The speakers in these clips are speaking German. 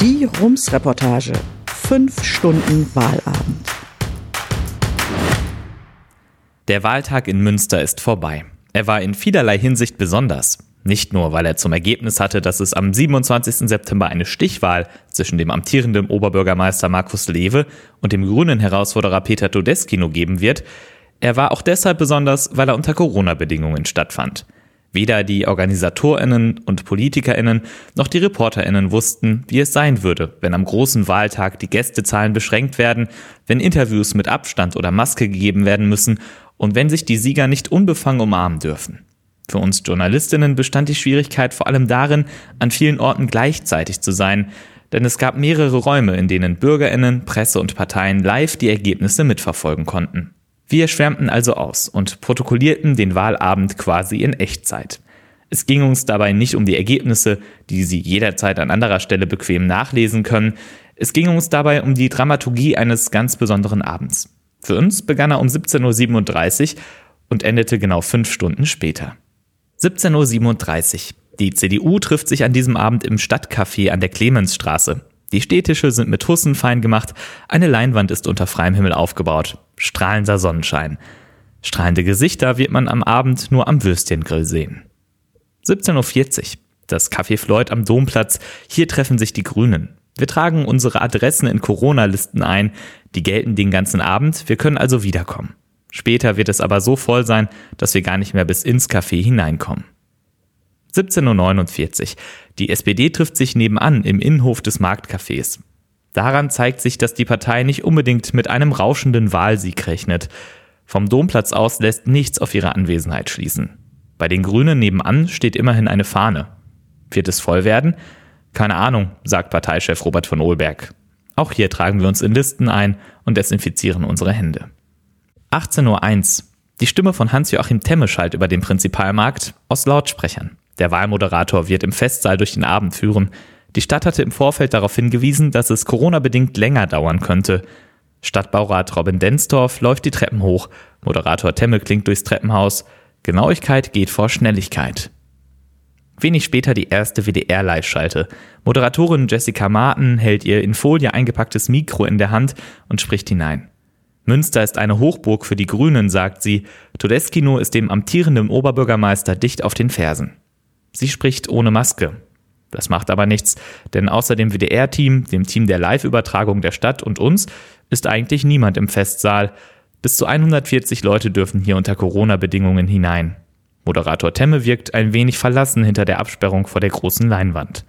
Die Rums-Reportage. Fünf Stunden Wahlabend. Der Wahltag in Münster ist vorbei. Er war in vielerlei Hinsicht besonders. Nicht nur, weil er zum Ergebnis hatte, dass es am 27. September eine Stichwahl zwischen dem amtierenden Oberbürgermeister Markus Lewe und dem grünen Herausforderer Peter Todeskino geben wird, er war auch deshalb besonders, weil er unter Corona-Bedingungen stattfand. Weder die Organisatorinnen und Politikerinnen noch die Reporterinnen wussten, wie es sein würde, wenn am großen Wahltag die Gästezahlen beschränkt werden, wenn Interviews mit Abstand oder Maske gegeben werden müssen und wenn sich die Sieger nicht unbefangen umarmen dürfen. Für uns Journalistinnen bestand die Schwierigkeit vor allem darin, an vielen Orten gleichzeitig zu sein, denn es gab mehrere Räume, in denen Bürgerinnen, Presse und Parteien live die Ergebnisse mitverfolgen konnten. Wir schwärmten also aus und protokollierten den Wahlabend quasi in Echtzeit. Es ging uns dabei nicht um die Ergebnisse, die Sie jederzeit an anderer Stelle bequem nachlesen können. Es ging uns dabei um die Dramaturgie eines ganz besonderen Abends. Für uns begann er um 17.37 Uhr und endete genau fünf Stunden später. 17.37 Uhr. Die CDU trifft sich an diesem Abend im Stadtcafé an der Clemensstraße. Die Städtische sind mit Hussen fein gemacht, eine Leinwand ist unter freiem Himmel aufgebaut. Strahlender Sonnenschein. Strahlende Gesichter wird man am Abend nur am Würstchengrill sehen. 17.40 Uhr. Das Café Floyd am Domplatz. Hier treffen sich die Grünen. Wir tragen unsere Adressen in Corona-Listen ein. Die gelten den ganzen Abend. Wir können also wiederkommen. Später wird es aber so voll sein, dass wir gar nicht mehr bis ins Café hineinkommen. 17.49 Uhr. Die SPD trifft sich nebenan im Innenhof des Marktcafés. Daran zeigt sich, dass die Partei nicht unbedingt mit einem rauschenden Wahlsieg rechnet. Vom Domplatz aus lässt nichts auf ihre Anwesenheit schließen. Bei den Grünen nebenan steht immerhin eine Fahne. Wird es voll werden? Keine Ahnung, sagt Parteichef Robert von Ohlberg. Auch hier tragen wir uns in Listen ein und desinfizieren unsere Hände. 18.01 Uhr. Die Stimme von Hans-Joachim Temme schallt über den Prinzipalmarkt aus Lautsprechern. Der Wahlmoderator wird im Festsaal durch den Abend führen. Die Stadt hatte im Vorfeld darauf hingewiesen, dass es Corona-bedingt länger dauern könnte. Stadtbaurat Robin Densdorf läuft die Treppen hoch. Moderator Temme klingt durchs Treppenhaus. Genauigkeit geht vor Schnelligkeit. Wenig später die erste WDR-Live-Schalte. Moderatorin Jessica Martin hält ihr in Folie eingepacktes Mikro in der Hand und spricht hinein. Münster ist eine Hochburg für die Grünen, sagt sie. Todeskino ist dem amtierenden Oberbürgermeister dicht auf den Fersen. Sie spricht ohne Maske. Das macht aber nichts, denn außer dem WDR-Team, dem Team der Live-Übertragung der Stadt und uns ist eigentlich niemand im Festsaal. Bis zu 140 Leute dürfen hier unter Corona-Bedingungen hinein. Moderator Temme wirkt ein wenig verlassen hinter der Absperrung vor der großen Leinwand.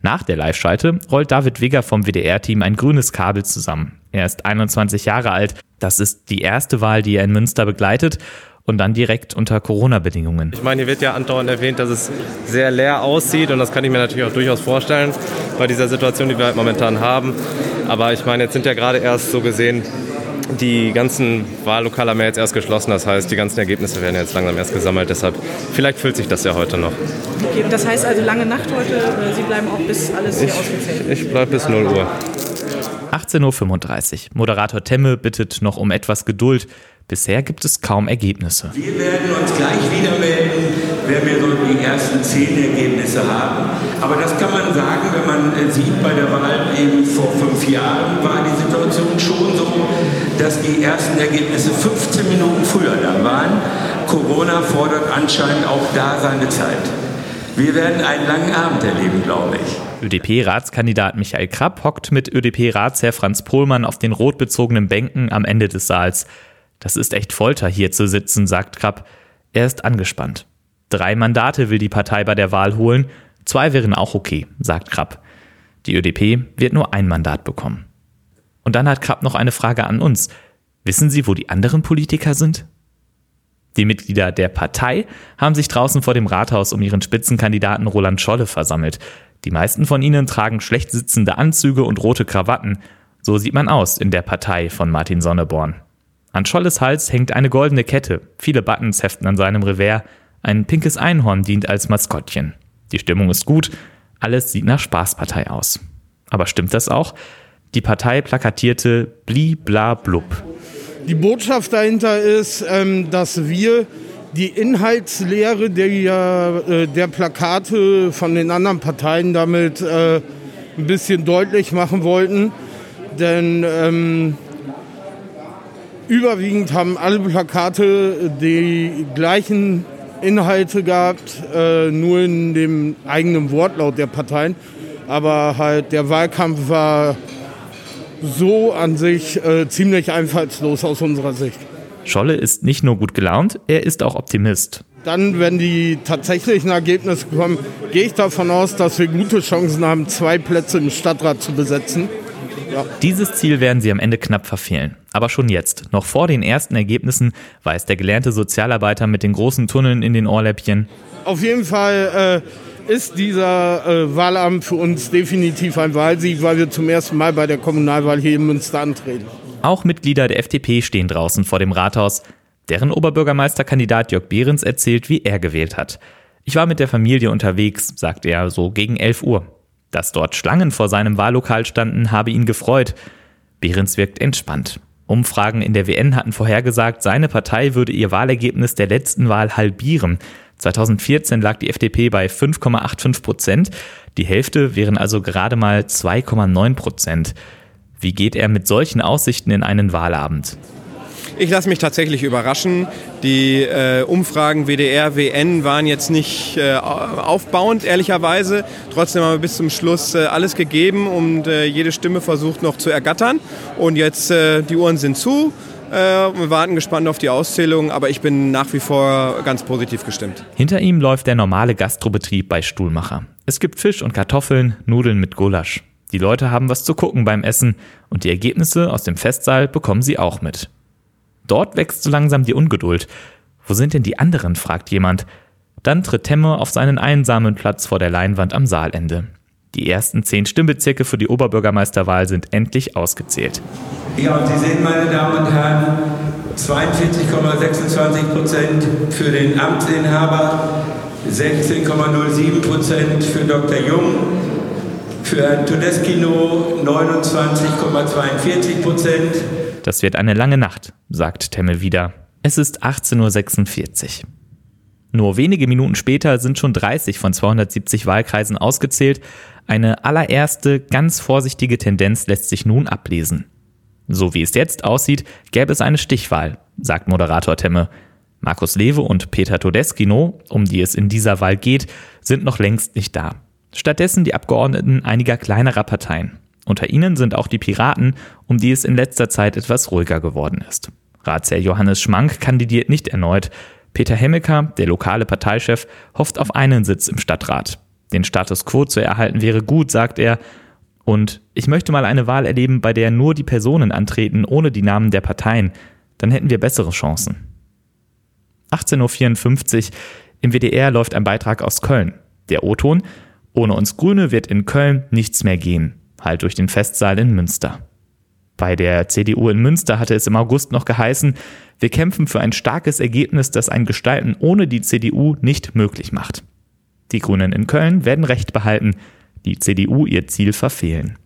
Nach der Live-Schalte rollt David Wigger vom WDR-Team ein grünes Kabel zusammen. Er ist 21 Jahre alt. Das ist die erste Wahl, die er in Münster begleitet und dann direkt unter Corona-Bedingungen. Ich meine, hier wird ja andauernd erwähnt, dass es sehr leer aussieht und das kann ich mir natürlich auch durchaus vorstellen bei dieser Situation, die wir halt momentan haben. Aber ich meine, jetzt sind ja gerade erst so gesehen die ganzen Wahllokale haben ja jetzt erst geschlossen, das heißt, die ganzen Ergebnisse werden jetzt langsam erst gesammelt, deshalb vielleicht füllt sich das ja heute noch. Okay, das heißt also lange Nacht heute, Sie bleiben auch bis alles hier ich, ausgezählt? Ich bleibe bis 0 Uhr. 18.35 Uhr. Moderator Temme bittet noch um etwas Geduld. Bisher gibt es kaum Ergebnisse. Wir werden uns gleich wieder melden, wenn wir so die ersten zehn Ergebnisse haben. Aber das kann man sagen, wenn man äh, sieht, bei der Wahl eben vor fünf Jahren war die Situation schon so, dass die ersten Ergebnisse 15 Minuten früher da waren. Corona fordert anscheinend auch da seine Zeit. Wir werden einen langen Abend erleben, glaube ich. ÖDP-Ratskandidat Michael Krapp hockt mit ÖDP-Ratsherr Franz Pohlmann auf den rot bezogenen Bänken am Ende des Saals. Das ist echt Folter, hier zu sitzen, sagt Krapp. Er ist angespannt. Drei Mandate will die Partei bei der Wahl holen. Zwei wären auch okay, sagt Krapp. Die ÖDP wird nur ein Mandat bekommen. Und dann hat Krapp noch eine Frage an uns. Wissen Sie, wo die anderen Politiker sind? Die Mitglieder der Partei haben sich draußen vor dem Rathaus um ihren Spitzenkandidaten Roland Scholle versammelt. Die meisten von ihnen tragen schlecht sitzende Anzüge und rote Krawatten. So sieht man aus in der Partei von Martin Sonneborn. An Scholles Hals hängt eine goldene Kette, viele Buttons heften an seinem Revers, ein pinkes Einhorn dient als Maskottchen. Die Stimmung ist gut, alles sieht nach Spaßpartei aus. Aber stimmt das auch? Die Partei plakatierte Bli bla blub. Die Botschaft dahinter ist, ähm, dass wir die Inhaltslehre der, äh, der Plakate von den anderen Parteien damit äh, ein bisschen deutlich machen wollten. Denn ähm, überwiegend haben alle Plakate die gleichen Inhalte gehabt, äh, nur in dem eigenen Wortlaut der Parteien. Aber halt der Wahlkampf war so an sich äh, ziemlich einfallslos aus unserer Sicht. Scholle ist nicht nur gut gelaunt, er ist auch Optimist. Dann, wenn die tatsächlichen Ergebnisse kommen, gehe ich davon aus, dass wir gute Chancen haben, zwei Plätze im Stadtrat zu besetzen. Ja. Dieses Ziel werden sie am Ende knapp verfehlen. Aber schon jetzt, noch vor den ersten Ergebnissen, weiß der gelernte Sozialarbeiter mit den großen Tunneln in den Ohrläppchen. Auf jeden Fall äh, ist dieser äh, Wahlamt für uns definitiv ein Wahlsieg, weil wir zum ersten Mal bei der Kommunalwahl hier in Münster antreten. Auch Mitglieder der FDP stehen draußen vor dem Rathaus. Deren Oberbürgermeisterkandidat Jörg Behrens erzählt, wie er gewählt hat. Ich war mit der Familie unterwegs, sagt er, so gegen 11 Uhr. Dass dort Schlangen vor seinem Wahllokal standen, habe ihn gefreut. Behrens wirkt entspannt. Umfragen in der WN hatten vorhergesagt, seine Partei würde ihr Wahlergebnis der letzten Wahl halbieren. 2014 lag die FDP bei 5,85 Prozent. Die Hälfte wären also gerade mal 2,9 Prozent. Wie geht er mit solchen Aussichten in einen Wahlabend? Ich lasse mich tatsächlich überraschen. Die äh, Umfragen WDR, WN waren jetzt nicht äh, aufbauend, ehrlicherweise. Trotzdem haben wir bis zum Schluss äh, alles gegeben und äh, jede Stimme versucht noch zu ergattern. Und jetzt, äh, die Uhren sind zu. Äh, wir warten gespannt auf die Auszählung, aber ich bin nach wie vor ganz positiv gestimmt. Hinter ihm läuft der normale Gastrobetrieb bei Stuhlmacher. Es gibt Fisch und Kartoffeln, Nudeln mit Gulasch. Die Leute haben was zu gucken beim Essen und die Ergebnisse aus dem Festsaal bekommen sie auch mit. Dort wächst so langsam die Ungeduld. Wo sind denn die anderen? fragt jemand. Dann tritt Temme auf seinen einsamen Platz vor der Leinwand am Saalende. Die ersten zehn Stimmbezirke für die Oberbürgermeisterwahl sind endlich ausgezählt. Ja, und Sie sehen, meine Damen und Herren, 42,26 Prozent für den Amtsinhaber, 16,07 Prozent für Dr. Jung, für Herrn Todeskino 29,42 Prozent. Das wird eine lange Nacht, sagt Temme wieder. Es ist 18.46 Uhr. Nur wenige Minuten später sind schon 30 von 270 Wahlkreisen ausgezählt. Eine allererste, ganz vorsichtige Tendenz lässt sich nun ablesen. So wie es jetzt aussieht, gäbe es eine Stichwahl, sagt Moderator Temme. Markus Lewe und Peter Todeskino, um die es in dieser Wahl geht, sind noch längst nicht da. Stattdessen die Abgeordneten einiger kleinerer Parteien. Unter ihnen sind auch die Piraten, um die es in letzter Zeit etwas ruhiger geworden ist. Ratsherr Johannes Schmank kandidiert nicht erneut. Peter Hemmecker, der lokale Parteichef, hofft auf einen Sitz im Stadtrat. Den Status quo zu erhalten wäre gut, sagt er. Und ich möchte mal eine Wahl erleben, bei der nur die Personen antreten, ohne die Namen der Parteien. Dann hätten wir bessere Chancen. 18.54 Uhr. Im WDR läuft ein Beitrag aus Köln. Der O-Ton. Ohne uns Grüne wird in Köln nichts mehr gehen halt durch den Festsaal in Münster. Bei der CDU in Münster hatte es im August noch geheißen, wir kämpfen für ein starkes Ergebnis, das ein Gestalten ohne die CDU nicht möglich macht. Die Grünen in Köln werden Recht behalten, die CDU ihr Ziel verfehlen.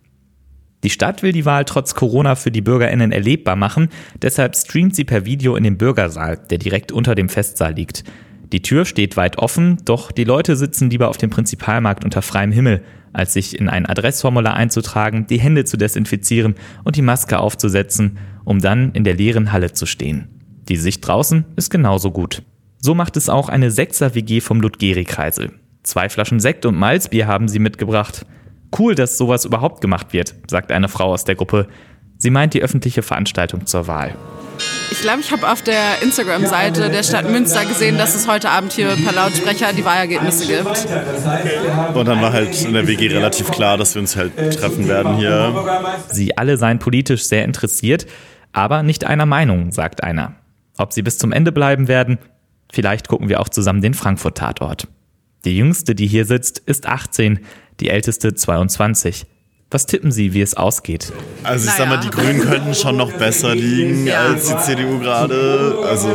Die Stadt will die Wahl trotz Corona für die Bürgerinnen erlebbar machen, deshalb streamt sie per Video in den Bürgersaal, der direkt unter dem Festsaal liegt. Die Tür steht weit offen, doch die Leute sitzen lieber auf dem Prinzipalmarkt unter freiem Himmel, als sich in ein Adressformular einzutragen, die Hände zu desinfizieren und die Maske aufzusetzen, um dann in der leeren Halle zu stehen. Die Sicht draußen ist genauso gut. So macht es auch eine Sechser-WG vom Ludgeri-Kreisel. Zwei Flaschen Sekt und Malzbier haben sie mitgebracht. Cool, dass sowas überhaupt gemacht wird, sagt eine Frau aus der Gruppe. Sie meint die öffentliche Veranstaltung zur Wahl. Ich glaube, ich habe auf der Instagram-Seite der Stadt Münster gesehen, dass es heute Abend hier per Lautsprecher die Wahlergebnisse gibt. Und dann war halt in der WG relativ klar, dass wir uns halt treffen werden hier. Sie alle seien politisch sehr interessiert, aber nicht einer Meinung, sagt einer. Ob sie bis zum Ende bleiben werden, vielleicht gucken wir auch zusammen den Frankfurt-Tatort. Die jüngste, die hier sitzt, ist 18, die älteste 22. Was tippen Sie, wie es ausgeht? Also ich naja. sag mal, die Grünen könnten schon noch besser liegen ja. als die CDU gerade. Also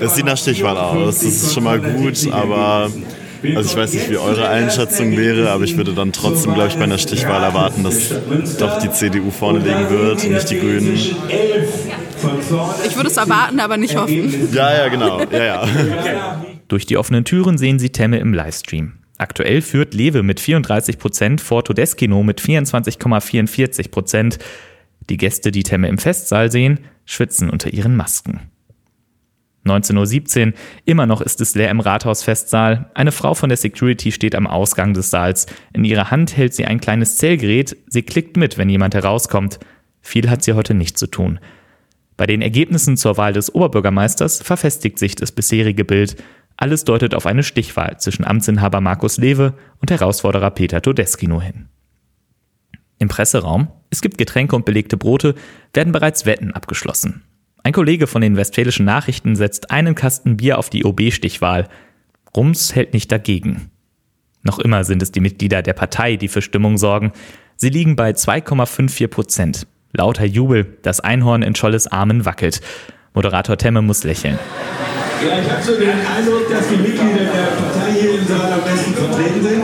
es sieht nach Stichwahl aus. Das ist schon mal gut, aber also ich weiß nicht, wie eure Einschätzung wäre, aber ich würde dann trotzdem, glaube ich, bei einer Stichwahl erwarten, dass doch die CDU vorne liegen wird und nicht die Grünen. Ich würde es erwarten, aber nicht hoffen. Ja, ja, genau. Ja, ja. Durch die offenen Türen sehen Sie Temme im Livestream. Aktuell führt Lewe mit 34 Prozent vor Todeskino mit 24,44 Prozent. Die Gäste, die Temme im Festsaal sehen, schwitzen unter ihren Masken. 19.17 Uhr, immer noch ist es leer im Rathausfestsaal. Eine Frau von der Security steht am Ausgang des Saals. In ihrer Hand hält sie ein kleines Zählgerät. Sie klickt mit, wenn jemand herauskommt. Viel hat sie heute nicht zu tun. Bei den Ergebnissen zur Wahl des Oberbürgermeisters verfestigt sich das bisherige Bild. Alles deutet auf eine Stichwahl zwischen Amtsinhaber Markus Lewe und Herausforderer Peter Todeskino hin. Im Presseraum, es gibt Getränke und belegte Brote, werden bereits Wetten abgeschlossen. Ein Kollege von den Westfälischen Nachrichten setzt einen Kasten Bier auf die OB-Stichwahl. Rums hält nicht dagegen. Noch immer sind es die Mitglieder der Partei, die für Stimmung sorgen. Sie liegen bei 2,54 Prozent. Lauter Jubel, das Einhorn in Scholles Armen wackelt. Moderator Temme muss lächeln. Ja, ich habe so den Eindruck, dass die Mitglieder der Partei hier im Saal am besten vertreten sind.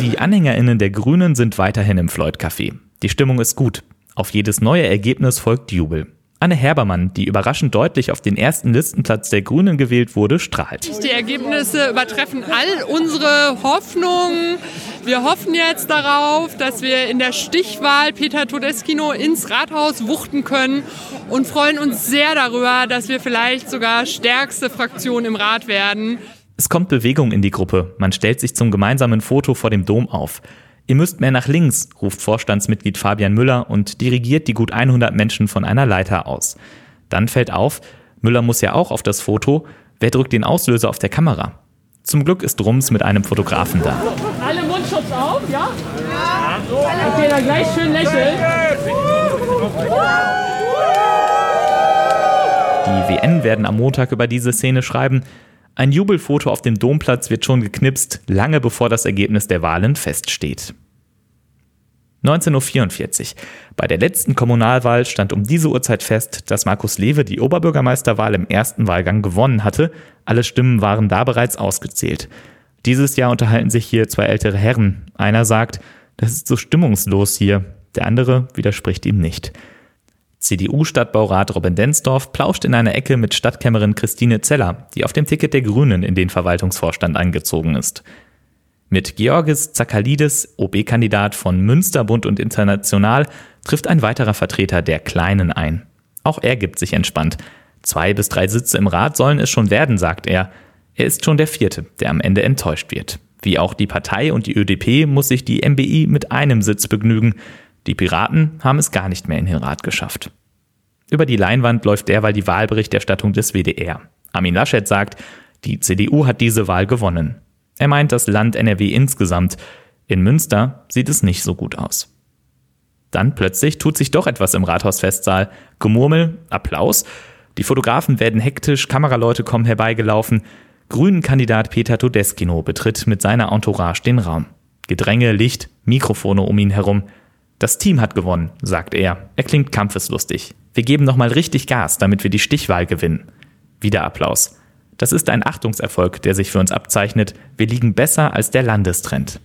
Die AnhängerInnen der Grünen sind weiterhin im Floyd-Café. Die Stimmung ist gut. Auf jedes neue Ergebnis folgt Jubel. Anne Herbermann, die überraschend deutlich auf den ersten Listenplatz der Grünen gewählt wurde, strahlt. Die Ergebnisse übertreffen all unsere Hoffnungen. Wir hoffen jetzt darauf, dass wir in der Stichwahl Peter Todeskino ins Rathaus wuchten können und freuen uns sehr darüber, dass wir vielleicht sogar stärkste Fraktion im Rat werden. Es kommt Bewegung in die Gruppe. Man stellt sich zum gemeinsamen Foto vor dem Dom auf. Ihr müsst mehr nach links, ruft Vorstandsmitglied Fabian Müller und dirigiert die gut 100 Menschen von einer Leiter aus. Dann fällt auf, Müller muss ja auch auf das Foto. Wer drückt den Auslöser auf der Kamera? Zum Glück ist Rums mit einem Fotografen da. Alle Mundschutz auf, ja? Ja. Okay, dann gleich schön lächeln. Die WN werden am Montag über diese Szene schreiben. Ein Jubelfoto auf dem Domplatz wird schon geknipst, lange bevor das Ergebnis der Wahlen feststeht. 19.44 Uhr. Bei der letzten Kommunalwahl stand um diese Uhrzeit fest, dass Markus Lewe die Oberbürgermeisterwahl im ersten Wahlgang gewonnen hatte. Alle Stimmen waren da bereits ausgezählt. Dieses Jahr unterhalten sich hier zwei ältere Herren. Einer sagt, das ist so stimmungslos hier. Der andere widerspricht ihm nicht. CDU-Stadtbaurat Robin Densdorf plauscht in einer Ecke mit Stadtkämmerin Christine Zeller, die auf dem Ticket der Grünen in den Verwaltungsvorstand eingezogen ist. Mit Georgis Zakalidis, OB-Kandidat von Münsterbund und International, trifft ein weiterer Vertreter der Kleinen ein. Auch er gibt sich entspannt. Zwei bis drei Sitze im Rat sollen es schon werden, sagt er. Er ist schon der vierte, der am Ende enttäuscht wird. Wie auch die Partei und die ÖDP muss sich die MBI mit einem Sitz begnügen. Die Piraten haben es gar nicht mehr in den Rat geschafft. Über die Leinwand läuft derweil die Wahlberichterstattung des WDR. Armin Laschet sagt, die CDU hat diese Wahl gewonnen. Er meint das Land NRW insgesamt. In Münster sieht es nicht so gut aus. Dann plötzlich tut sich doch etwas im Rathausfestsaal. Gemurmel, Applaus. Die Fotografen werden hektisch, Kameraleute kommen herbeigelaufen. Grünen-Kandidat Peter Todeskino betritt mit seiner Entourage den Raum. Gedränge, Licht, Mikrofone um ihn herum. Das Team hat gewonnen, sagt er. Er klingt kampfeslustig. Wir geben nochmal richtig Gas, damit wir die Stichwahl gewinnen. Wieder Applaus. Das ist ein Achtungserfolg, der sich für uns abzeichnet. Wir liegen besser als der Landestrend.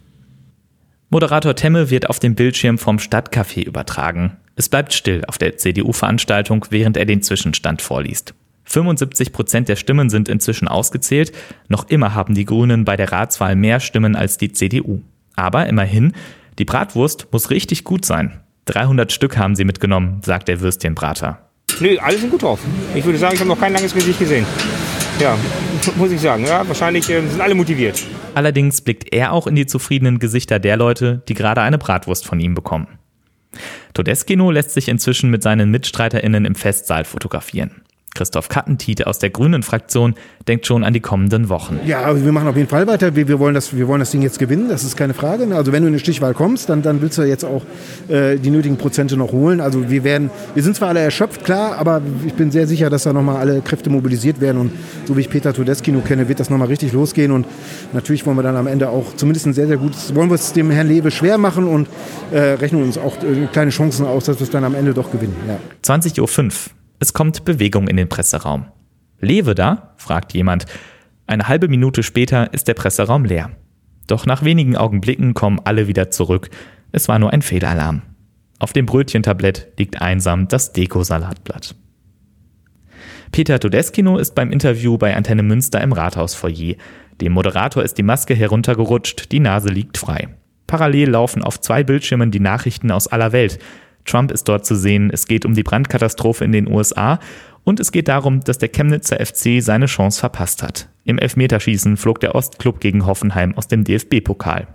Moderator Temme wird auf dem Bildschirm vom Stadtcafé übertragen. Es bleibt still auf der CDU-Veranstaltung, während er den Zwischenstand vorliest. 75 Prozent der Stimmen sind inzwischen ausgezählt. Noch immer haben die Grünen bei der Ratswahl mehr Stimmen als die CDU. Aber immerhin, die Bratwurst muss richtig gut sein. 300 Stück haben sie mitgenommen, sagt der Würstchenbrater. Nö, alle sind gut drauf. Ich würde sagen, ich habe noch kein langes Gesicht gesehen. Ja, muss ich sagen. Ja, wahrscheinlich äh, sind alle motiviert. Allerdings blickt er auch in die zufriedenen Gesichter der Leute, die gerade eine Bratwurst von ihm bekommen. Todeskino lässt sich inzwischen mit seinen MitstreiterInnen im Festsaal fotografieren. Christoph Kattentiet aus der Grünen-Fraktion denkt schon an die kommenden Wochen. Ja, also wir machen auf jeden Fall weiter. Wir, wir, wollen das, wir wollen das Ding jetzt gewinnen, das ist keine Frage. Also wenn du in eine Stichwahl kommst, dann, dann willst du jetzt auch äh, die nötigen Prozente noch holen. Also wir werden, wir sind zwar alle erschöpft, klar, aber ich bin sehr sicher, dass da nochmal alle Kräfte mobilisiert werden. Und so wie ich Peter Todeskino kenne, wird das nochmal richtig losgehen. Und natürlich wollen wir dann am Ende auch zumindest ein sehr, sehr gutes, wollen wir es dem Herrn Lewe schwer machen und äh, rechnen uns auch äh, kleine Chancen aus, dass wir es dann am Ende doch gewinnen. Ja. 20.05 Uhr. Es kommt Bewegung in den Presseraum. Lewe da? fragt jemand. Eine halbe Minute später ist der Presseraum leer. Doch nach wenigen Augenblicken kommen alle wieder zurück. Es war nur ein Fehlalarm. Auf dem Brötchentablett liegt einsam das Deko-Salatblatt. Peter Todeskino ist beim Interview bei Antenne Münster im Rathausfoyer. Dem Moderator ist die Maske heruntergerutscht, die Nase liegt frei. Parallel laufen auf zwei Bildschirmen die Nachrichten aus aller Welt. Trump ist dort zu sehen, es geht um die Brandkatastrophe in den USA und es geht darum, dass der Chemnitzer FC seine Chance verpasst hat. Im Elfmeterschießen flog der Ostklub gegen Hoffenheim aus dem DFB-Pokal.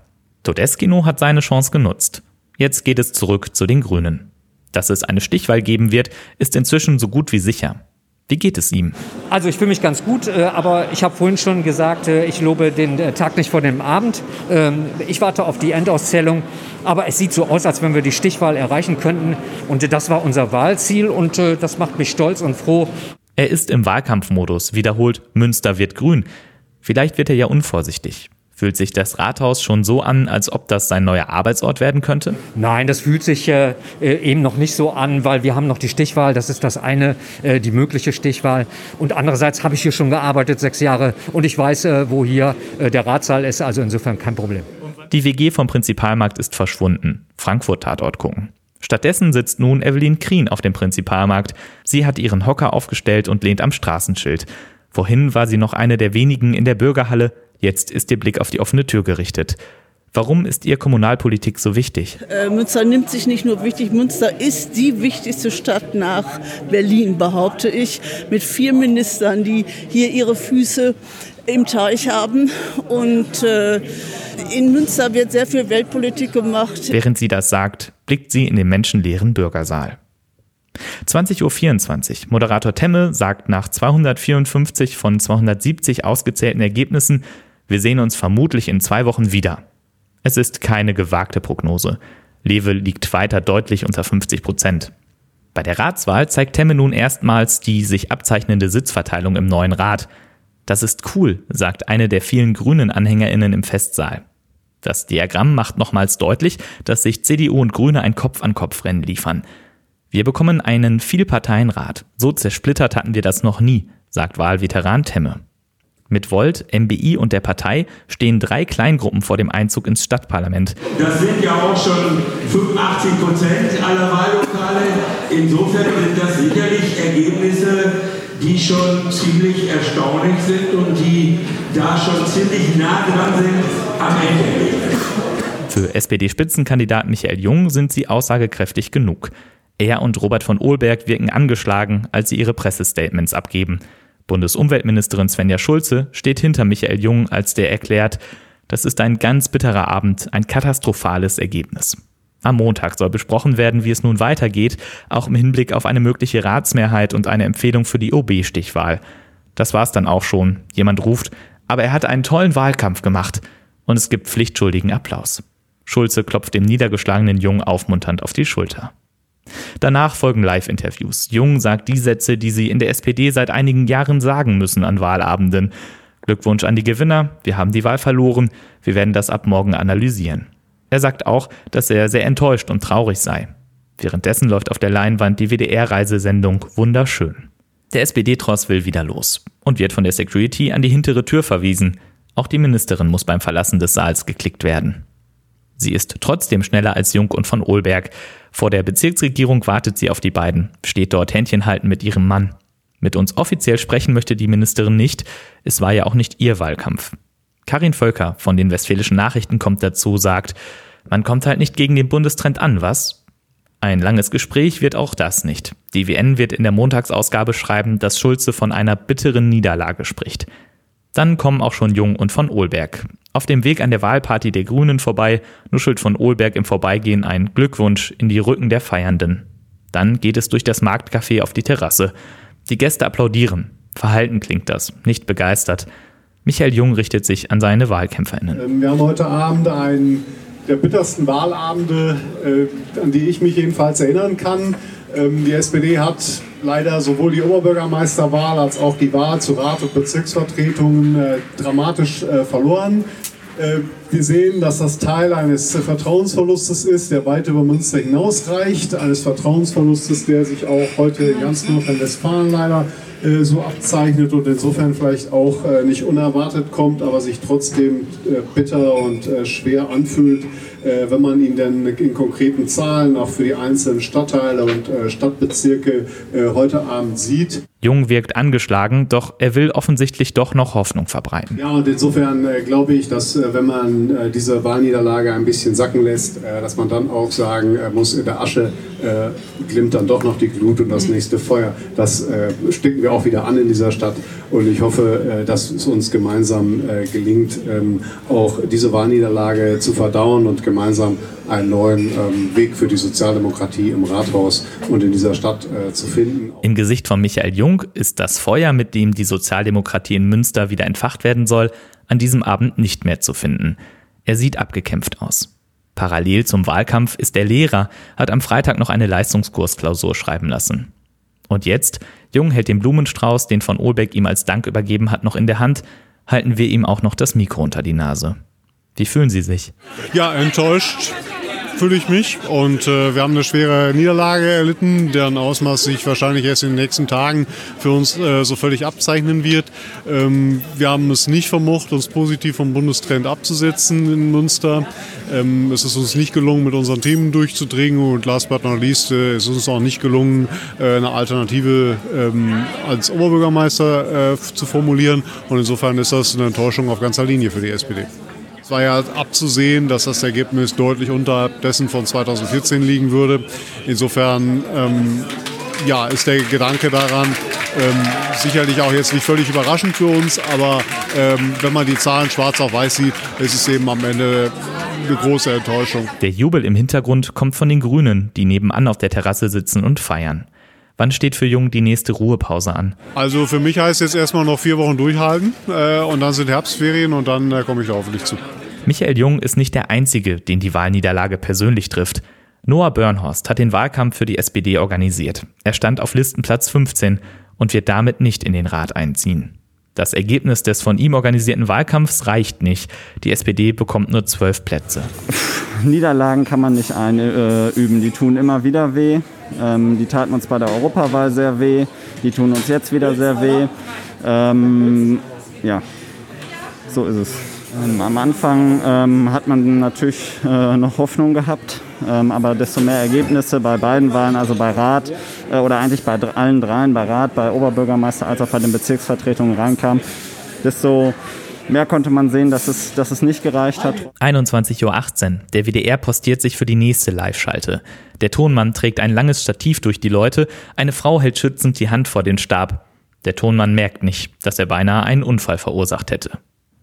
Todeskino hat seine Chance genutzt. Jetzt geht es zurück zu den Grünen. Dass es eine Stichwahl geben wird, ist inzwischen so gut wie sicher. Wie geht es ihm? Also ich fühle mich ganz gut, äh, aber ich habe vorhin schon gesagt, äh, ich lobe den äh, Tag nicht vor dem Abend. Ähm, ich warte auf die Endauszählung, aber es sieht so aus, als wenn wir die Stichwahl erreichen könnten. Und das war unser Wahlziel und das macht mich stolz und froh. Er ist im Wahlkampfmodus, wiederholt, Münster wird grün. Vielleicht wird er ja unvorsichtig. Fühlt sich das Rathaus schon so an, als ob das sein neuer Arbeitsort werden könnte? Nein, das fühlt sich äh, eben noch nicht so an, weil wir haben noch die Stichwahl. Das ist das eine, äh, die mögliche Stichwahl. Und andererseits habe ich hier schon gearbeitet, sechs Jahre, und ich weiß, äh, wo hier äh, der Ratssaal ist. Also insofern kein Problem. Die WG vom Prinzipalmarkt ist verschwunden. Frankfurt Tatort gucken. Stattdessen sitzt nun Evelyn Krien auf dem Prinzipalmarkt. Sie hat ihren Hocker aufgestellt und lehnt am Straßenschild. Vorhin war sie noch eine der wenigen in der Bürgerhalle, Jetzt ist ihr Blick auf die offene Tür gerichtet. Warum ist ihr Kommunalpolitik so wichtig? Äh, Münster nimmt sich nicht nur wichtig, Münster ist die wichtigste Stadt nach Berlin, behaupte ich, mit vier Ministern, die hier ihre Füße im Teich haben. Und äh, in Münster wird sehr viel Weltpolitik gemacht. Während sie das sagt, blickt sie in den menschenleeren Bürgersaal. 20.24 Uhr. Moderator Temme sagt nach 254 von 270 ausgezählten Ergebnissen, wir sehen uns vermutlich in zwei Wochen wieder. Es ist keine gewagte Prognose. Lewe liegt weiter deutlich unter 50 Prozent. Bei der Ratswahl zeigt Temme nun erstmals die sich abzeichnende Sitzverteilung im neuen Rat. Das ist cool, sagt eine der vielen grünen AnhängerInnen im Festsaal. Das Diagramm macht nochmals deutlich, dass sich CDU und Grüne ein Kopf-an-Kopf-Rennen liefern. Wir bekommen einen Vielparteienrat. So zersplittert hatten wir das noch nie, sagt Wahlveteran Temme. Mit Volt, MBI und der Partei stehen drei Kleingruppen vor dem Einzug ins Stadtparlament. Das sind ja auch schon 85 Prozent aller Wahllokale. Insofern sind das sicherlich Ergebnisse, die schon ziemlich erstaunlich sind und die da schon ziemlich nah dran sind am Ende. Für SPD-Spitzenkandidat Michael Jung sind sie aussagekräftig genug. Er und Robert von Ohlberg wirken angeschlagen, als sie ihre Pressestatements abgeben. Bundesumweltministerin Svenja Schulze steht hinter Michael Jung, als der erklärt, das ist ein ganz bitterer Abend, ein katastrophales Ergebnis. Am Montag soll besprochen werden, wie es nun weitergeht, auch im Hinblick auf eine mögliche Ratsmehrheit und eine Empfehlung für die OB-Stichwahl. Das war's dann auch schon. Jemand ruft, aber er hat einen tollen Wahlkampf gemacht. Und es gibt pflichtschuldigen Applaus. Schulze klopft dem niedergeschlagenen Jung aufmunternd auf die Schulter. Danach folgen Live-Interviews. Jung sagt die Sätze, die sie in der SPD seit einigen Jahren sagen müssen an Wahlabenden. Glückwunsch an die Gewinner, wir haben die Wahl verloren, wir werden das ab morgen analysieren. Er sagt auch, dass er sehr enttäuscht und traurig sei. Währenddessen läuft auf der Leinwand die WDR-Reisesendung Wunderschön. Der SPD-Tross will wieder los und wird von der Security an die hintere Tür verwiesen. Auch die Ministerin muss beim Verlassen des Saals geklickt werden. Sie ist trotzdem schneller als Jung und von Ohlberg. Vor der Bezirksregierung wartet sie auf die beiden, steht dort Händchen halten mit ihrem Mann. Mit uns offiziell sprechen möchte die Ministerin nicht, es war ja auch nicht ihr Wahlkampf. Karin Völker von den Westfälischen Nachrichten kommt dazu, sagt, man kommt halt nicht gegen den Bundestrend an, was? Ein langes Gespräch wird auch das nicht. Die WN wird in der Montagsausgabe schreiben, dass Schulze von einer bitteren Niederlage spricht. Dann kommen auch schon Jung und von Ohlberg. Auf dem Weg an der Wahlparty der Grünen vorbei nuschelt von Ohlberg im Vorbeigehen ein Glückwunsch in die Rücken der Feiernden. Dann geht es durch das Marktcafé auf die Terrasse. Die Gäste applaudieren. Verhalten klingt das, nicht begeistert. Michael Jung richtet sich an seine WahlkämpferInnen. Ähm, wir haben heute Abend einen der bittersten Wahlabende, äh, an die ich mich jedenfalls erinnern kann. Ähm, die SPD hat leider sowohl die Oberbürgermeisterwahl als auch die Wahl zu Rat- und Bezirksvertretungen äh, dramatisch äh, verloren. Äh, wir sehen, dass das Teil eines Vertrauensverlustes ist, der weit über Münster hinausreicht. Eines Vertrauensverlustes, der sich auch heute in ganz Nordrhein-Westfalen leider äh, so abzeichnet und insofern vielleicht auch äh, nicht unerwartet kommt, aber sich trotzdem bitter und schwer anfühlt, äh, wenn man ihn dann in konkreten Zahlen auch für die einzelnen Stadtteile und Stadtbezirke heute Abend sieht. Jung wirkt angeschlagen, doch er will offensichtlich doch noch Hoffnung verbreiten. Ja, und insofern äh, glaube ich, dass äh, wenn man äh, diese Wahlniederlage ein bisschen sacken lässt, äh, dass man dann auch sagen äh, muss, in der Asche äh, glimmt dann doch noch die Glut und das nächste Feuer. Das stecken wir auch wieder an in dieser Stadt und ich hoffe, dass es uns gemeinsam gelingt, ähm, auch diese Wahlniederlage zu verdauen und gemeinsam einen neuen ähm, Weg für die Sozialdemokratie im Rathaus und in dieser Stadt zu finden. Im Gesicht von Michael Jung ist das Feuer, mit dem die Sozialdemokratie in Münster wieder entfacht werden soll, an diesem Abend nicht mehr zu finden. Er sieht abgekämpft aus. Parallel zum Wahlkampf ist der Lehrer, hat am Freitag noch eine Leistungskursklausur schreiben lassen. Und jetzt, Jung hält den Blumenstrauß, den von Olbeck ihm als Dank übergeben hat, noch in der Hand, halten wir ihm auch noch das Mikro unter die Nase. Wie fühlen Sie sich? Ja, enttäuscht, fühle ich mich. Und äh, wir haben eine schwere Niederlage erlitten, deren Ausmaß sich wahrscheinlich erst in den nächsten Tagen für uns äh, so völlig abzeichnen wird. Ähm, wir haben es nicht vermocht, uns positiv vom Bundestrend abzusetzen in Münster. Ähm, es ist uns nicht gelungen, mit unseren Themen durchzudringen. Und last but not least, äh, es ist uns auch nicht gelungen, äh, eine Alternative ähm, als Oberbürgermeister äh, zu formulieren. Und insofern ist das eine Enttäuschung auf ganzer Linie für die SPD. Es war ja abzusehen, dass das Ergebnis deutlich unterhalb dessen von 2014 liegen würde. Insofern ähm, ja, ist der Gedanke daran ähm, sicherlich auch jetzt nicht völlig überraschend für uns, aber ähm, wenn man die Zahlen schwarz auf weiß sieht, ist es eben am Ende eine große Enttäuschung. Der Jubel im Hintergrund kommt von den Grünen, die nebenan auf der Terrasse sitzen und feiern. Wann steht für Jung die nächste Ruhepause an? Also für mich heißt jetzt erstmal noch vier Wochen durchhalten äh, und dann sind Herbstferien und dann äh, komme ich da hoffentlich zu. Michael Jung ist nicht der Einzige, den die Wahlniederlage persönlich trifft. Noah Börnhorst hat den Wahlkampf für die SPD organisiert. Er stand auf Listenplatz 15 und wird damit nicht in den Rat einziehen. Das Ergebnis des von ihm organisierten Wahlkampfs reicht nicht. Die SPD bekommt nur zwölf Plätze. Niederlagen kann man nicht einüben. Die tun immer wieder weh. Ähm, die taten uns bei der Europawahl sehr weh. Die tun uns jetzt wieder sehr weh. Ähm, ja, so ist es. Ähm, am Anfang ähm, hat man natürlich äh, noch Hoffnung gehabt, ähm, aber desto mehr Ergebnisse bei beiden Wahlen, also bei Rat äh, oder eigentlich bei allen dreien, bei Rat, bei Oberbürgermeister als auch bei den Bezirksvertretungen reinkam, desto mehr konnte man sehen, dass es, dass es nicht gereicht hat. 21.18 Uhr. Der WDR postiert sich für die nächste Live-Schalte. Der Tonmann trägt ein langes Stativ durch die Leute, eine Frau hält schützend die Hand vor den Stab. Der Tonmann merkt nicht, dass er beinahe einen Unfall verursacht hätte.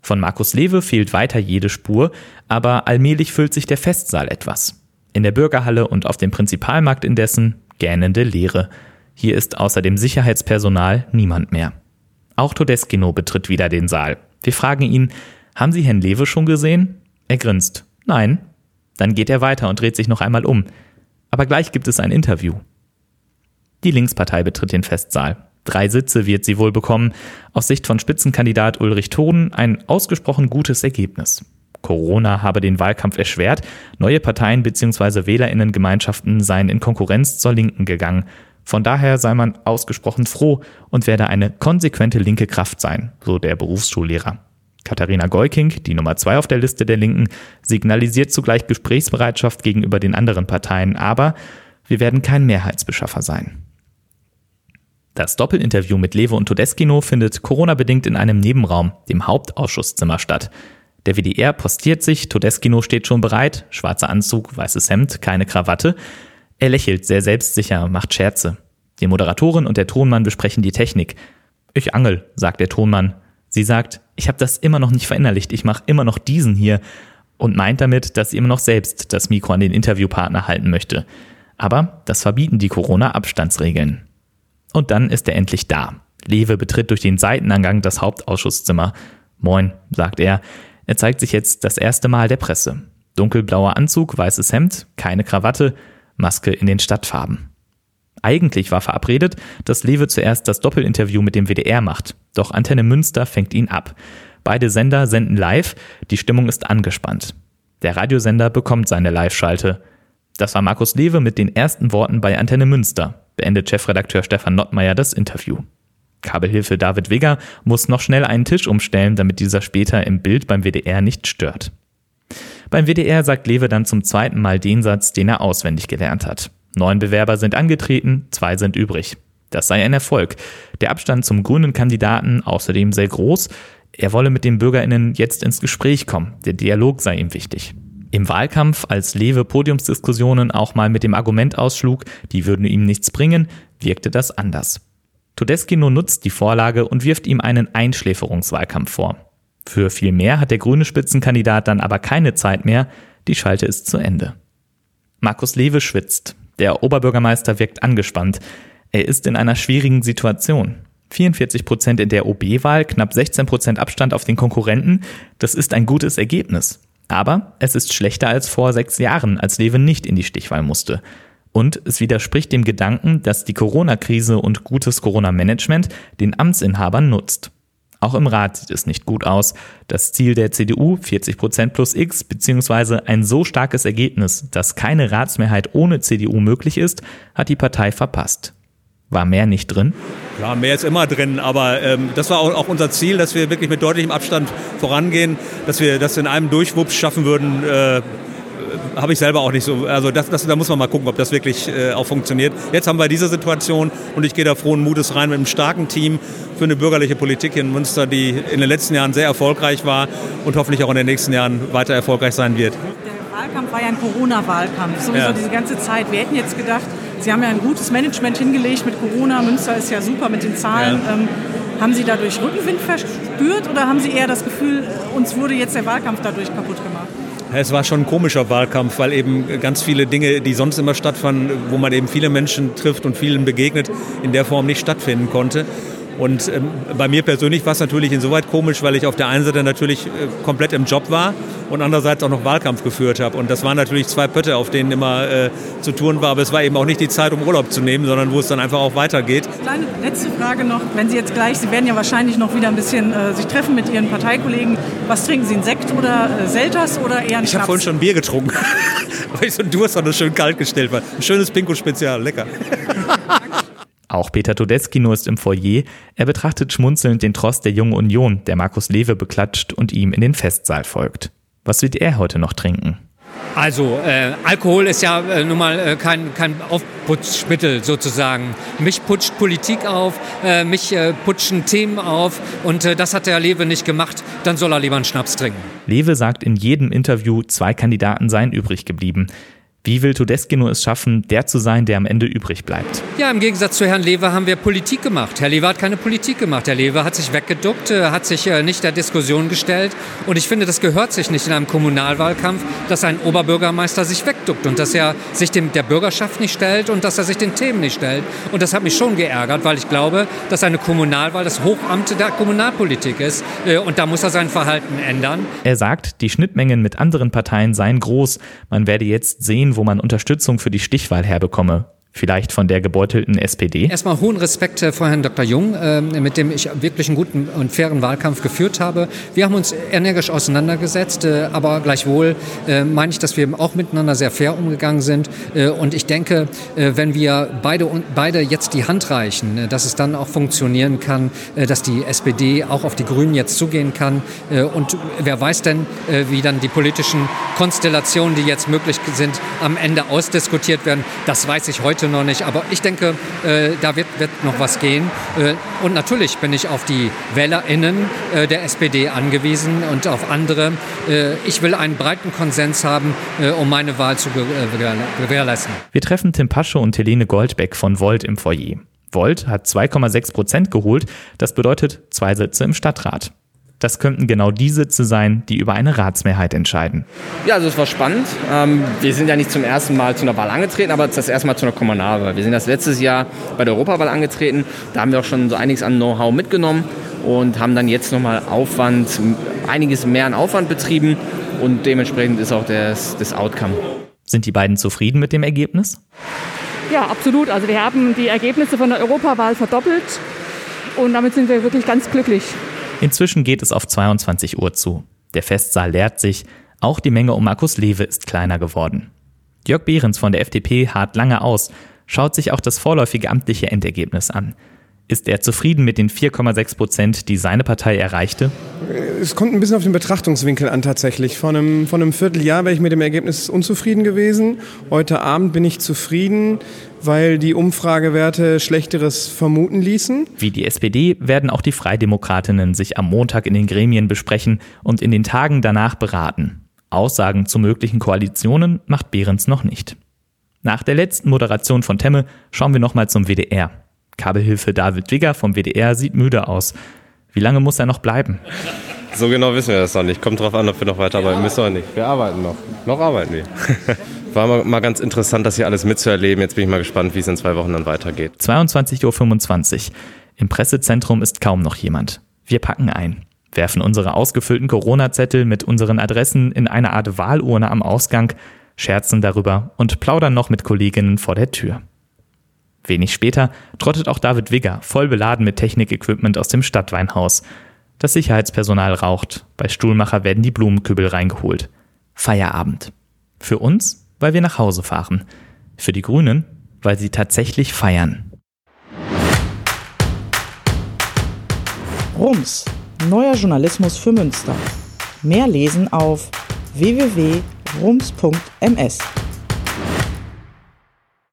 Von Markus Lewe fehlt weiter jede Spur, aber allmählich füllt sich der Festsaal etwas. In der Bürgerhalle und auf dem Prinzipalmarkt indessen gähnende Leere. Hier ist außer dem Sicherheitspersonal niemand mehr. Auch Todeskino betritt wieder den Saal. Wir fragen ihn, haben Sie Herrn Lewe schon gesehen? Er grinst. Nein. Dann geht er weiter und dreht sich noch einmal um. Aber gleich gibt es ein Interview. Die Linkspartei betritt den Festsaal. Drei Sitze wird sie wohl bekommen. Aus Sicht von Spitzenkandidat Ulrich Thon ein ausgesprochen gutes Ergebnis. Corona habe den Wahlkampf erschwert. Neue Parteien bzw. Wählerinnengemeinschaften seien in Konkurrenz zur Linken gegangen. Von daher sei man ausgesprochen froh und werde eine konsequente linke Kraft sein, so der Berufsschullehrer. Katharina Geuking, die Nummer zwei auf der Liste der Linken, signalisiert zugleich Gesprächsbereitschaft gegenüber den anderen Parteien, aber wir werden kein Mehrheitsbeschaffer sein. Das Doppelinterview mit Lewe und Todeskino findet Corona-bedingt in einem Nebenraum, dem Hauptausschusszimmer, statt. Der WDR postiert sich, Todeskino steht schon bereit, schwarzer Anzug, weißes Hemd, keine Krawatte. Er lächelt sehr selbstsicher, macht Scherze. Die Moderatorin und der Tonmann besprechen die Technik. Ich angel, sagt der Tonmann. Sie sagt, ich habe das immer noch nicht verinnerlicht, ich mache immer noch diesen hier und meint damit, dass sie immer noch selbst das Mikro an den Interviewpartner halten möchte. Aber das verbieten die Corona-Abstandsregeln. Und dann ist er endlich da. Lewe betritt durch den Seitenangang das Hauptausschusszimmer. Moin, sagt er. Er zeigt sich jetzt das erste Mal der Presse. Dunkelblauer Anzug, weißes Hemd, keine Krawatte, Maske in den Stadtfarben. Eigentlich war verabredet, dass Lewe zuerst das Doppelinterview mit dem WDR macht. Doch Antenne Münster fängt ihn ab. Beide Sender senden live, die Stimmung ist angespannt. Der Radiosender bekommt seine Live-Schalte. Das war Markus Lewe mit den ersten Worten bei Antenne Münster beendet Chefredakteur Stefan Nottmeier das Interview. Kabelhilfe David Wigger muss noch schnell einen Tisch umstellen, damit dieser später im Bild beim WDR nicht stört. Beim WDR sagt Lewe dann zum zweiten Mal den Satz, den er auswendig gelernt hat. Neun Bewerber sind angetreten, zwei sind übrig. Das sei ein Erfolg. Der Abstand zum grünen Kandidaten außerdem sehr groß. Er wolle mit den Bürgerinnen jetzt ins Gespräch kommen. Der Dialog sei ihm wichtig. Im Wahlkampf, als Lewe Podiumsdiskussionen auch mal mit dem Argument ausschlug, die würden ihm nichts bringen, wirkte das anders. Todeskino nutzt die Vorlage und wirft ihm einen Einschläferungswahlkampf vor. Für viel mehr hat der grüne Spitzenkandidat dann aber keine Zeit mehr, die Schalte ist zu Ende. Markus Lewe schwitzt. Der Oberbürgermeister wirkt angespannt. Er ist in einer schwierigen Situation. 44 Prozent in der OB-Wahl, knapp 16 Prozent Abstand auf den Konkurrenten. Das ist ein gutes Ergebnis. Aber es ist schlechter als vor sechs Jahren, als Lewe nicht in die Stichwahl musste. Und es widerspricht dem Gedanken, dass die Corona-Krise und gutes Corona-Management den Amtsinhabern nutzt. Auch im Rat sieht es nicht gut aus. Das Ziel der CDU 40 Prozent plus X beziehungsweise ein so starkes Ergebnis, dass keine Ratsmehrheit ohne CDU möglich ist, hat die Partei verpasst. War mehr nicht drin? Ja, mehr ist immer drin, aber ähm, das war auch, auch, unser Ziel, dass wir wirklich mit deutlichem Abstand vorangehen, dass wir das in einem Durchwups schaffen würden. Äh, habe ich selber auch nicht so. Also das, das, da muss man mal gucken, ob das wirklich äh, auch funktioniert. Jetzt haben wir diese Situation und ich gehe da frohen Mutes rein mit einem starken Team für eine bürgerliche Politik hier in Münster, die in den letzten Jahren sehr erfolgreich war und hoffentlich auch in den nächsten Jahren weiter erfolgreich sein wird. Der Wahlkampf war ja ein Corona-Wahlkampf, sowieso ja. diese ganze Zeit. Wir hätten jetzt gedacht, Sie haben ja ein gutes Management hingelegt mit Corona. Münster ist ja super mit den Zahlen. Ja. Ähm, haben Sie dadurch Rückenwind verspürt oder haben Sie eher das Gefühl, uns wurde jetzt der Wahlkampf dadurch kaputt gemacht? Es war schon ein komischer Wahlkampf, weil eben ganz viele Dinge, die sonst immer stattfanden, wo man eben viele Menschen trifft und vielen begegnet, in der Form nicht stattfinden konnte. Und ähm, bei mir persönlich war es natürlich insoweit komisch, weil ich auf der einen Seite natürlich äh, komplett im Job war und andererseits auch noch Wahlkampf geführt habe. Und das waren natürlich zwei Pötte, auf denen immer äh, zu tun war. Aber es war eben auch nicht die Zeit, um Urlaub zu nehmen, sondern wo es dann einfach auch weitergeht. Kleine letzte Frage noch. Wenn Sie jetzt gleich, Sie werden ja wahrscheinlich noch wieder ein bisschen äh, sich treffen mit Ihren Parteikollegen. Was trinken Sie, einen Sekt oder äh, Selters oder eher einen Ich habe vorhin schon Bier getrunken, weil ich so ein Durst noch schön kalt gestellt war. Ein schönes Pinko-Spezial, lecker. Auch Peter Todeskino ist im Foyer. Er betrachtet schmunzelnd den Trost der Jungen Union, der Markus Lewe beklatscht und ihm in den Festsaal folgt. Was wird er heute noch trinken? Also, äh, Alkohol ist ja äh, nun mal äh, kein, kein Aufputschmittel sozusagen. Mich putscht Politik auf, äh, mich äh, putschen Themen auf und äh, das hat der Lewe nicht gemacht. Dann soll er lieber einen Schnaps trinken. Lewe sagt in jedem Interview, zwei Kandidaten seien übrig geblieben. Wie will Todeskino es schaffen, der zu sein, der am Ende übrig bleibt? Ja, im Gegensatz zu Herrn Lewe haben wir Politik gemacht. Herr Lewe hat keine Politik gemacht. Herr Lewe hat sich weggeduckt, äh, hat sich äh, nicht der Diskussion gestellt. Und ich finde, das gehört sich nicht in einem Kommunalwahlkampf, dass ein Oberbürgermeister sich wegduckt und dass er sich dem, der Bürgerschaft nicht stellt und dass er sich den Themen nicht stellt. Und das hat mich schon geärgert, weil ich glaube, dass eine Kommunalwahl das Hochamt der Kommunalpolitik ist. Äh, und da muss er sein Verhalten ändern. Er sagt, die Schnittmengen mit anderen Parteien seien groß. Man werde jetzt sehen, wo man Unterstützung für die Stichwahl herbekomme vielleicht von der gebeutelten SPD? Erstmal hohen Respekt äh, vor Herrn Dr. Jung, äh, mit dem ich wirklich einen guten und fairen Wahlkampf geführt habe. Wir haben uns energisch auseinandergesetzt, äh, aber gleichwohl meine ich, dass wir auch miteinander sehr fair umgegangen sind. Und ich denke, wenn wir beide, beide jetzt die Hand reichen, dass es dann auch funktionieren kann, dass die SPD auch auf die Grünen jetzt zugehen kann. Und wer weiß denn, wie dann die politischen Konstellationen, die jetzt möglich sind, am Ende ausdiskutiert werden. Das weiß ich heute heute noch nicht. Aber ich denke, äh, da wird, wird, noch was gehen. Äh, und natürlich bin ich auf die WählerInnen äh, der SPD angewiesen und auf andere. Äh, ich will einen breiten Konsens haben, äh, um meine Wahl zu gewährleisten. Wir treffen Tim Pasche und Helene Goldbeck von Volt im Foyer. Volt hat 2,6 Prozent geholt. Das bedeutet zwei Sitze im Stadtrat. Das könnten genau die Sitze sein, die über eine Ratsmehrheit entscheiden. Ja, also es war spannend. Ähm, wir sind ja nicht zum ersten Mal zu einer Wahl angetreten, aber das erste Mal zu einer Kommunalwahl. Wir sind das letztes Jahr bei der Europawahl angetreten. Da haben wir auch schon so einiges an Know-how mitgenommen und haben dann jetzt nochmal Aufwand, einiges mehr an Aufwand betrieben und dementsprechend ist auch das, das Outcome. Sind die beiden zufrieden mit dem Ergebnis? Ja, absolut. Also wir haben die Ergebnisse von der Europawahl verdoppelt und damit sind wir wirklich ganz glücklich. Inzwischen geht es auf 22 Uhr zu. Der Festsaal leert sich, auch die Menge um Markus Lewe ist kleiner geworden. Jörg Behrens von der FDP harrt lange aus, schaut sich auch das vorläufige amtliche Endergebnis an. Ist er zufrieden mit den 4,6 Prozent, die seine Partei erreichte? Es kommt ein bisschen auf den Betrachtungswinkel an tatsächlich. Vor einem, vor einem Vierteljahr wäre ich mit dem Ergebnis unzufrieden gewesen. Heute Abend bin ich zufrieden, weil die Umfragewerte Schlechteres vermuten ließen. Wie die SPD werden auch die Freidemokratinnen sich am Montag in den Gremien besprechen und in den Tagen danach beraten. Aussagen zu möglichen Koalitionen macht Behrens noch nicht. Nach der letzten Moderation von Temme schauen wir nochmal zum WDR. Kabelhilfe David Wigger vom WDR sieht müde aus. Wie lange muss er noch bleiben? So genau wissen wir das noch nicht. Kommt drauf an, ob wir noch weiterarbeiten müssen oder nicht. Wir arbeiten noch. Noch arbeiten wir. War mal, mal ganz interessant, das hier alles mitzuerleben. Jetzt bin ich mal gespannt, wie es in zwei Wochen dann weitergeht. 22.25 Uhr. Im Pressezentrum ist kaum noch jemand. Wir packen ein, werfen unsere ausgefüllten Corona-Zettel mit unseren Adressen in eine Art Wahlurne am Ausgang, scherzen darüber und plaudern noch mit Kolleginnen vor der Tür. Wenig später trottet auch David Wigger, voll beladen mit Technik-Equipment aus dem Stadtweinhaus. Das Sicherheitspersonal raucht, bei Stuhlmacher werden die Blumenkübel reingeholt. Feierabend. Für uns, weil wir nach Hause fahren. Für die Grünen, weil sie tatsächlich feiern. Rums, neuer Journalismus für Münster. Mehr lesen auf www.rums.ms.